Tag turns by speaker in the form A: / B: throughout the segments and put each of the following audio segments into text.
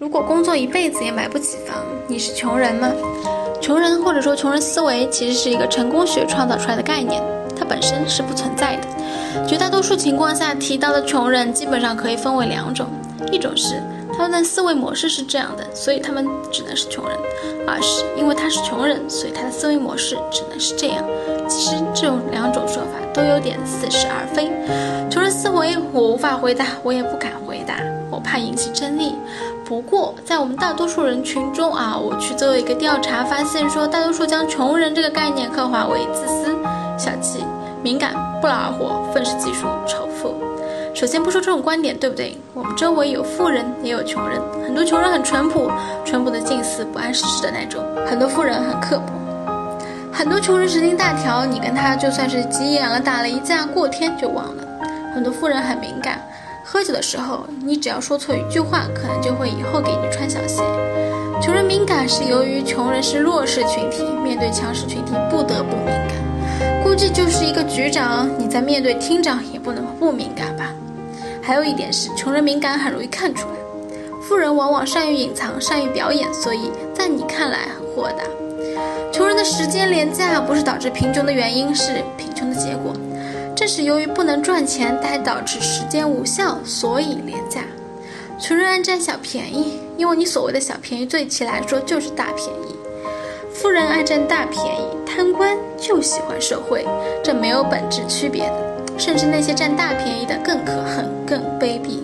A: 如果工作一辈子也买不起房，你是穷人吗？穷人或者说穷人思维，其实是一个成功学创造出来的概念，它本身是不存在的。绝大多数情况下提到的穷人，基本上可以分为两种：一种是他们的思维模式是这样的，所以他们只能是穷人；二是因为他是穷人，所以他的思维模式只能是这样。其实这种两种说法都有点似是而非。穷人思维，我无法回答，我也不敢回答，我怕引起争议。不过，在我们大多数人群中啊，我去做一个调查，发现说，大多数将穷人这个概念刻画为自私、小气、敏感、不劳而获、愤世嫉俗、仇富。首先不说这种观点对不对，我们周围有富人，也有穷人，很多穷人很淳朴，淳朴的近似不谙世事的那种；很多富人很刻薄，很多穷人神经大条，你跟他就算是急眼了，打了一架，过天就忘了；很多富人很敏感。喝酒的时候，你只要说错一句话，可能就会以后给你穿小鞋。穷人敏感是由于穷人是弱势群体，面对强势群体不得不敏感。估计就是一个局长，你在面对厅长也不能不敏感吧？还有一点是，穷人敏感很容易看出来，富人往往善于隐藏，善于表演，所以在你看来很豁达。穷人的时间廉价不是导致贫穷的原因，是贫穷的结果。正是由于不能赚钱，才导致时间无效，所以廉价。穷人爱占小便宜，因为你所谓的小便宜，对其来说就是大便宜。富人爱占大便宜，贪官就喜欢受贿，这没有本质区别的。甚至那些占大便宜的更可恨、更卑鄙。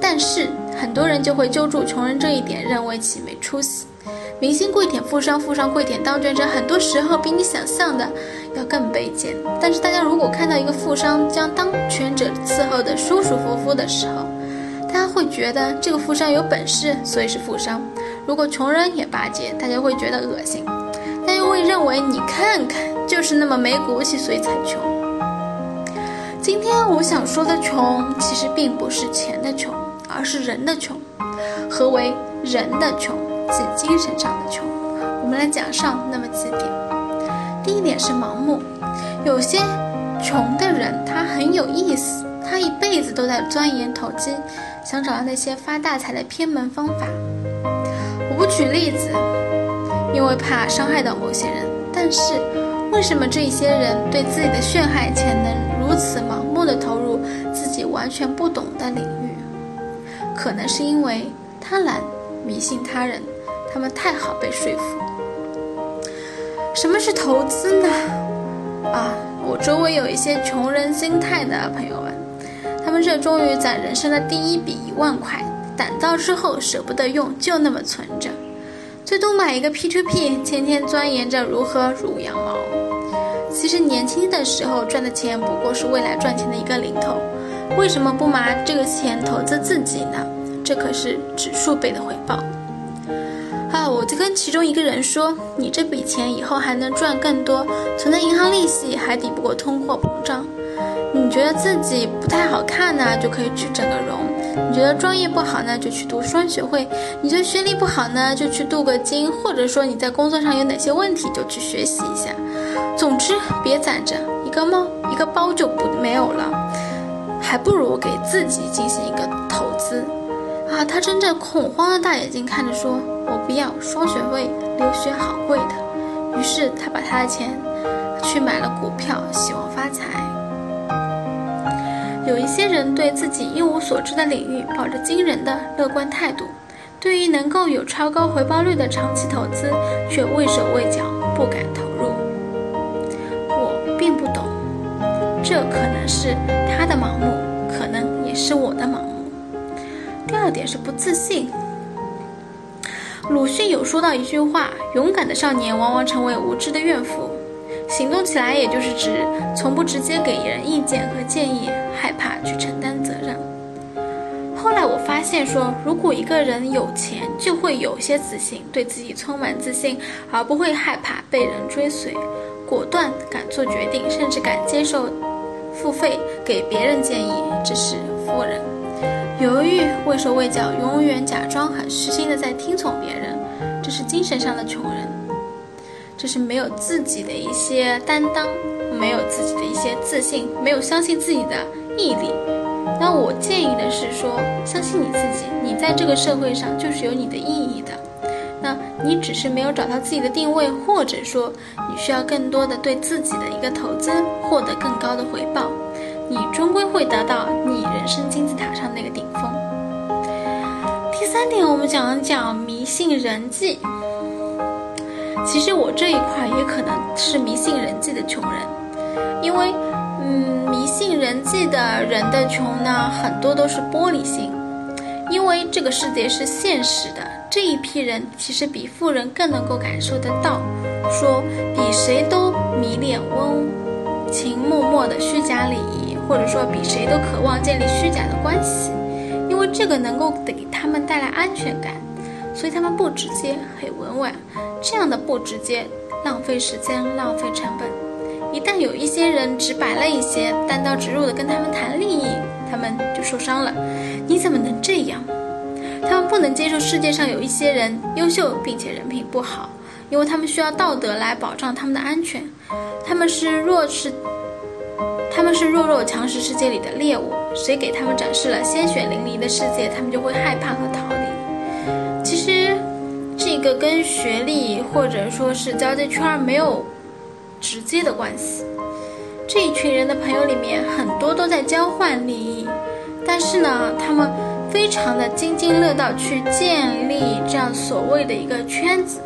A: 但是很多人就会揪住穷人这一点，认为其没出息。明星跪舔富商，富商跪舔当权者，很多时候比你想象的要更卑贱。但是大家如果看到一个富商将当权者伺候的舒舒服服的时候，大家会觉得这个富商有本事，所以是富商。如果穷人也巴结，大家会觉得恶心，但又会认为你看看就是那么没骨气，所以才穷。今天我想说的穷，其实并不是钱的穷，而是人的穷。何为人的穷？即精神上的穷，我们来讲上那么几点。第一点是盲目，有些穷的人他很有意思，他一辈子都在钻研投机，想找到那些发大财的偏门方法。我不举例子，因为怕伤害到某些人。但是为什么这些人对自己的陷害潜能如此盲目的投入自己完全不懂的领域？可能是因为贪婪、迷信他人。他们太好被说服。什么是投资呢？啊，我周围有一些穷人心态的朋友们，他们热衷于攒人生的第一笔一万块，攒到之后舍不得用，就那么存着，最多买一个 P2P，天天钻研着如何撸羊毛。其实年轻的时候赚的钱不过是未来赚钱的一个零头，为什么不拿这个钱投资自己呢？这可是指数倍的回报。啊！我就跟其中一个人说：“你这笔钱以后还能赚更多，存在银行利息还抵不过通货膨胀。你觉得自己不太好看呢，就可以去整个容；你觉得专业不好呢，就去读双学位；你觉得学历不好呢，就去镀个金，或者说你在工作上有哪些问题，就去学习一下。总之，别攒着一个猫一个包就不没有了，还不如给自己进行一个投资。”啊！他睁着恐慌的大眼睛看着说。我不要双学位，留学好贵的。于是他把他的钱去买了股票，希望发财。有一些人对自己一无所知的领域抱着惊人的乐观态度，对于能够有超高回报率的长期投资却畏手畏脚，不敢投。并不懂，这可能是他的盲目，可能也是我的盲目。第二点是不自信。鲁迅有说到一句话：“勇敢的少年往往成为无知的怨妇。”行动起来，也就是指从不直接给人意见和建议，害怕去承担责任。后来我发现说，如果一个人有钱，就会有些自信，对自己充满自信，而不会害怕被人追随，果断敢做决定，甚至敢接受付费给别人建议，这是富人。犹豫、畏手畏脚，永远假装很虚心的在听从别人，这是精神上的穷人。这是没有自己的一些担当，没有自己的一些自信，没有相信自己的毅力。那我建议的是说，相信你自己，你在这个社会上就是有你的意义的。那你只是没有找到自己的定位，或者说你需要更多的对自己的一个投资，获得更高的回报，你终归会得到你人生金字塔上那个顶峰。第三点，我们讲一讲迷信人际。其实我这一块也可能是迷信人际的穷人，因为，嗯，迷信人际的人的穷呢，很多都是玻璃心，因为这个世界是现实的，这一批人其实比富人更能够感受得到，说比谁都迷恋温情脉脉的虚假礼仪，或者说比谁都渴望建立虚假的关系，因为这个能够给他们带来安全感。所以他们不直接，很委婉，这样的不直接，浪费时间，浪费成本。一旦有一些人直白了一些，单刀直入的跟他们谈利益，他们就受伤了。你怎么能这样？他们不能接受世界上有一些人优秀并且人品不好，因为他们需要道德来保障他们的安全。他们是弱势，他们是弱肉强食世界里的猎物，谁给他们展示了鲜血淋漓的世界，他们就会害怕和逃离。其实，这个跟学历或者说是交际圈没有直接的关系。这一群人的朋友里面，很多都在交换利益，但是呢，他们非常的津津乐道去建立这样所谓的一个圈子，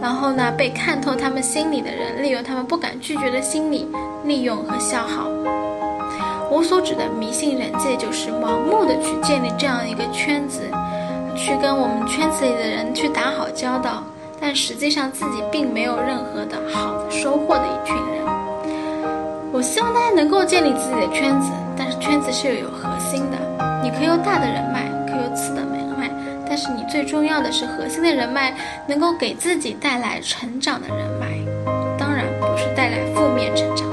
A: 然后呢，被看透他们心里的人，利用他们不敢拒绝的心理，利用和消耗。我所指的迷信人际，就是盲目的去建立这样一个圈子。去跟我们圈子里的人去打好交道，但实际上自己并没有任何的好的收获的一群人。能够建立自己的圈子，但是圈子是有核心的。你可以有大的人脉，可以有次的人脉，但是你最重要的是核心的人脉，能够给自己带来成长的人脉，当然不是带来负面成长。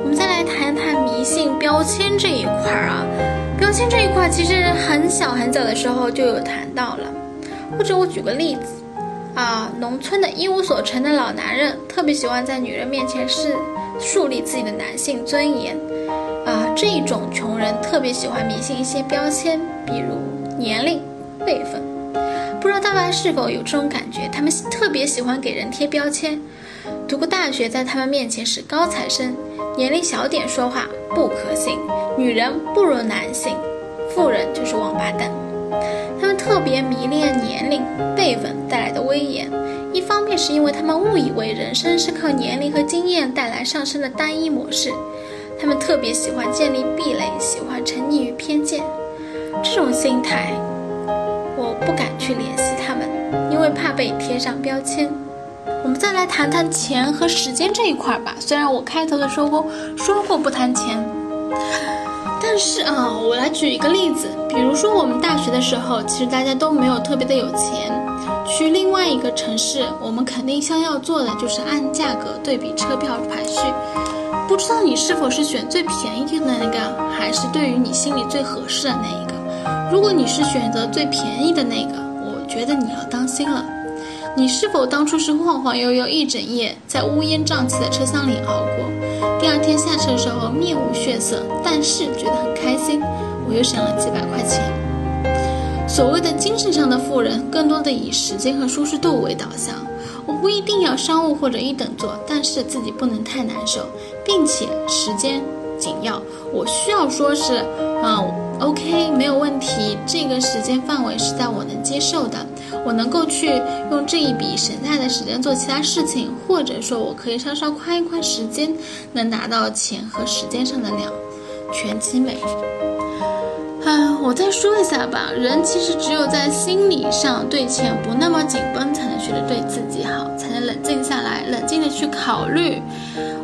A: 我们再来谈谈迷信标签这一块儿啊。标签这一块其实很小很早的时候就有谈到了，或者我举个例子，啊，农村的一无所成的老男人特别喜欢在女人面前是树立自己的男性尊严，啊，这一种穷人特别喜欢迷信一些标签，比如年龄、辈分，不知道大家是否有这种感觉？他们特别喜欢给人贴标签，读过大学在他们面前是高材生，年龄小点说话不可信。女人不如男性，富人就是王八蛋。他们特别迷恋年龄、辈分带来的威严，一方面是因为他们误以为人生是靠年龄和经验带来上升的单一模式，他们特别喜欢建立壁垒，喜欢沉溺于偏见。这种心态，我不敢去联系他们，因为怕被贴上标签。我们再来谈谈钱和时间这一块吧。虽然我开头的时候说过不谈钱。但是啊，我来举一个例子，比如说我们大学的时候，其实大家都没有特别的有钱，去另外一个城市，我们肯定先要做的就是按价格对比车票排序。不知道你是否是选最便宜的那个，还是对于你心里最合适的那一个？如果你是选择最便宜的那个，我觉得你要当心了。你是否当初是晃晃悠悠一整夜在乌烟瘴气的车厢里熬过？第二天下车的时候面无血色，但是觉得很开心，我又省了几百块钱。所谓的精神上的富人，更多的以时间和舒适度为导向。我不一定要商务或者一等座，但是自己不能太难受，并且时间紧要。我需要说是，嗯。OK，没有问题。这个时间范围是在我能接受的，我能够去用这一笔省下的时间做其他事情，或者说我可以稍稍宽一宽时间，能拿到钱和时间上的两全其美。嗯，我再说一下吧，人其实只有在心理上对钱不那么紧绷，才能学着对自己好，才能冷静下来，冷静的去考虑，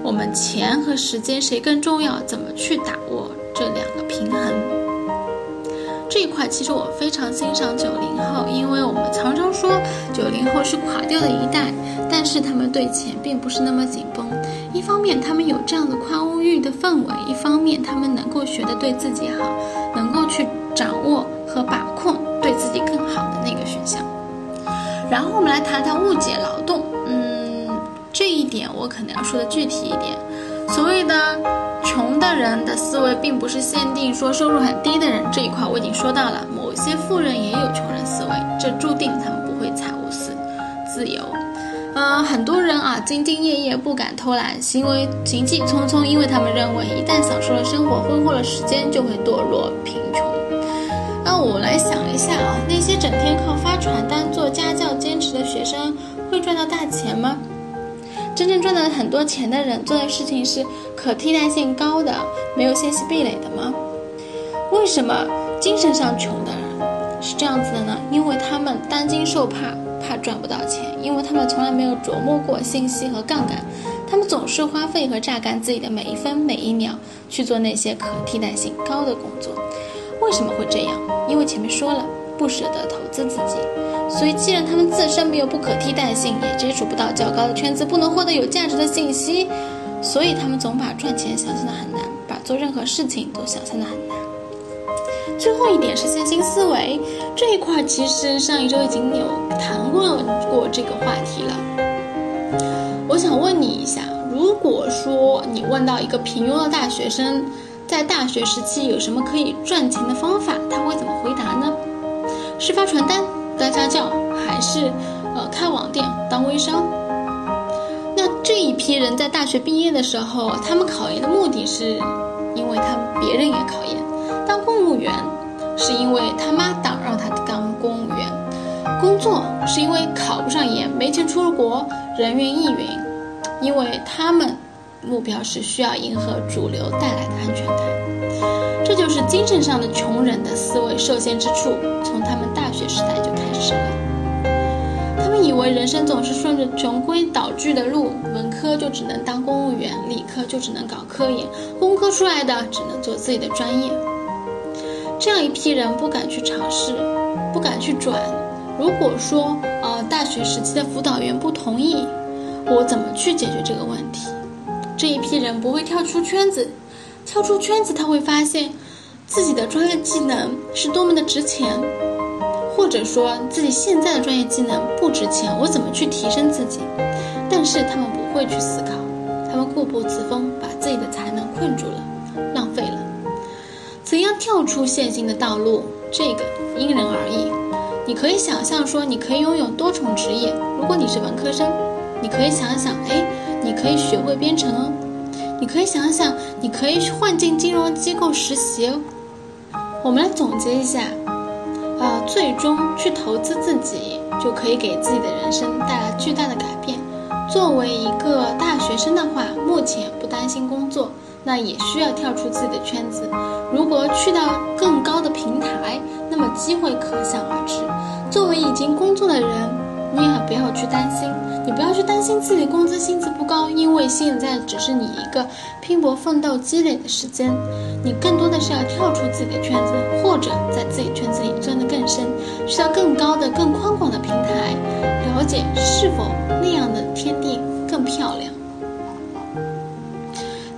A: 我们钱和时间谁更重要，怎么去把握这两。这一块其实我非常欣赏九零后，因为我们常常说九零后是垮掉的一代，但是他们对钱并不是那么紧绷。一方面他们有这样的宽物欲的氛围，一方面他们能够学得对自己好，能够去掌握和把控对自己更好的那个选项。然后我们来谈谈误解劳动，嗯，这一点我可能要说的具体一点。所谓的穷的人的思维，并不是限定说收入很低的人这一块，我已经说到了。某些富人也有穷人思维，这注定他们不会财务自自由。呃，很多人啊，兢兢业业，不敢偷懒，行为行迹匆匆，因为他们认为一旦享受了生活，挥霍了时间，就会堕落贫穷。那我来想一下啊，那些整天靠发传单、做家教、兼职的学生，会赚到大钱吗？真正赚到很多钱的人做的事情是可替代性高的，没有信息壁垒的吗？为什么精神上穷的人是这样子的呢？因为他们担惊受怕，怕赚不到钱，因为他们从来没有琢磨过信息和杠杆，他们总是花费和榨干自己的每一分每一秒去做那些可替代性高的工作。为什么会这样？因为前面说了，不舍得投资自己。所以，既然他们自身没有不可替代性，也接触不到较高的圈子，不能获得有价值的信息，所以他们总把赚钱想象的很难，把做任何事情都想象的很难。最后一点是线性思维这一块，其实上一周已经有谈过过这个话题了。我想问你一下，如果说你问到一个平庸的大学生，在大学时期有什么可以赚钱的方法，他会怎么回答呢？是发传单？当家教还是呃开网店当微商？那这一批人在大学毕业的时候，他们考研的目的是，因为他别人也考研；当公务员是因为他妈党让他当公务员；工作是因为考不上研没钱出国，人云亦云。因为他们目标是需要迎合主流带来的安全感。这就是精神上的穷人的思维受限之处，从他们大学时代就开始了。他们以为人生总是顺着循规蹈矩的路，文科就只能当公务员，理科就只能搞科研，工科出来的只能做自己的专业。这样一批人不敢去尝试，不敢去转。如果说，呃，大学时期的辅导员不同意，我怎么去解决这个问题？这一批人不会跳出圈子，跳出圈子他会发现，自己的专业技能是多么的值钱。或者说自己现在的专业技能不值钱，我怎么去提升自己？但是他们不会去思考，他们固步自封，把自己的才能困住了，浪费了。怎样跳出现行的道路？这个因人而异。你可以想象说，你可以拥有多重职业。如果你是文科生，你可以想想，哎，你可以学会编程哦。你可以想想，你可以去混进金融机构实习哦。我们来总结一下。呃，最终去投资自己，就可以给自己的人生带来巨大的改变。作为一个大学生的话，目前不担心工作，那也需要跳出自己的圈子。如果去到更高的平台，那么机会可想而知。作为已经工作的人。你也不要去担心，你不要去担心自己工资薪资不高，因为现在只是你一个拼搏奋斗积累的时间，你更多的是要跳出自己的圈子，或者在自己圈子里钻得更深，去到更高的、更宽广的平台，了解是否那样的天地更漂亮。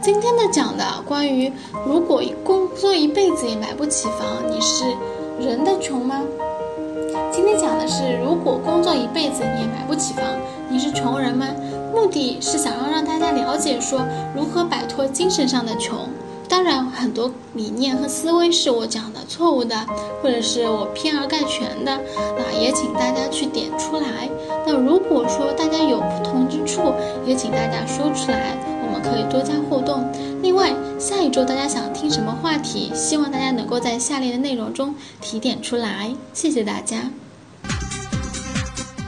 A: 今天的讲的关于如果工作一辈子也买不起房，你是人的穷吗？今天讲的是，如果工作一辈子你也买不起房，你是穷人吗？目的是想要让大家了解说如何摆脱精神上的穷。当然，很多理念和思维是我讲的错误的，或者是我偏而概全的，那也请大家去点出来。那如果说大家有不同之处，也请大家说出来，我们可以多加互动。另外，下一周大家想听什么话题？希望大家能够在下列的内容中提点出来。谢谢大家。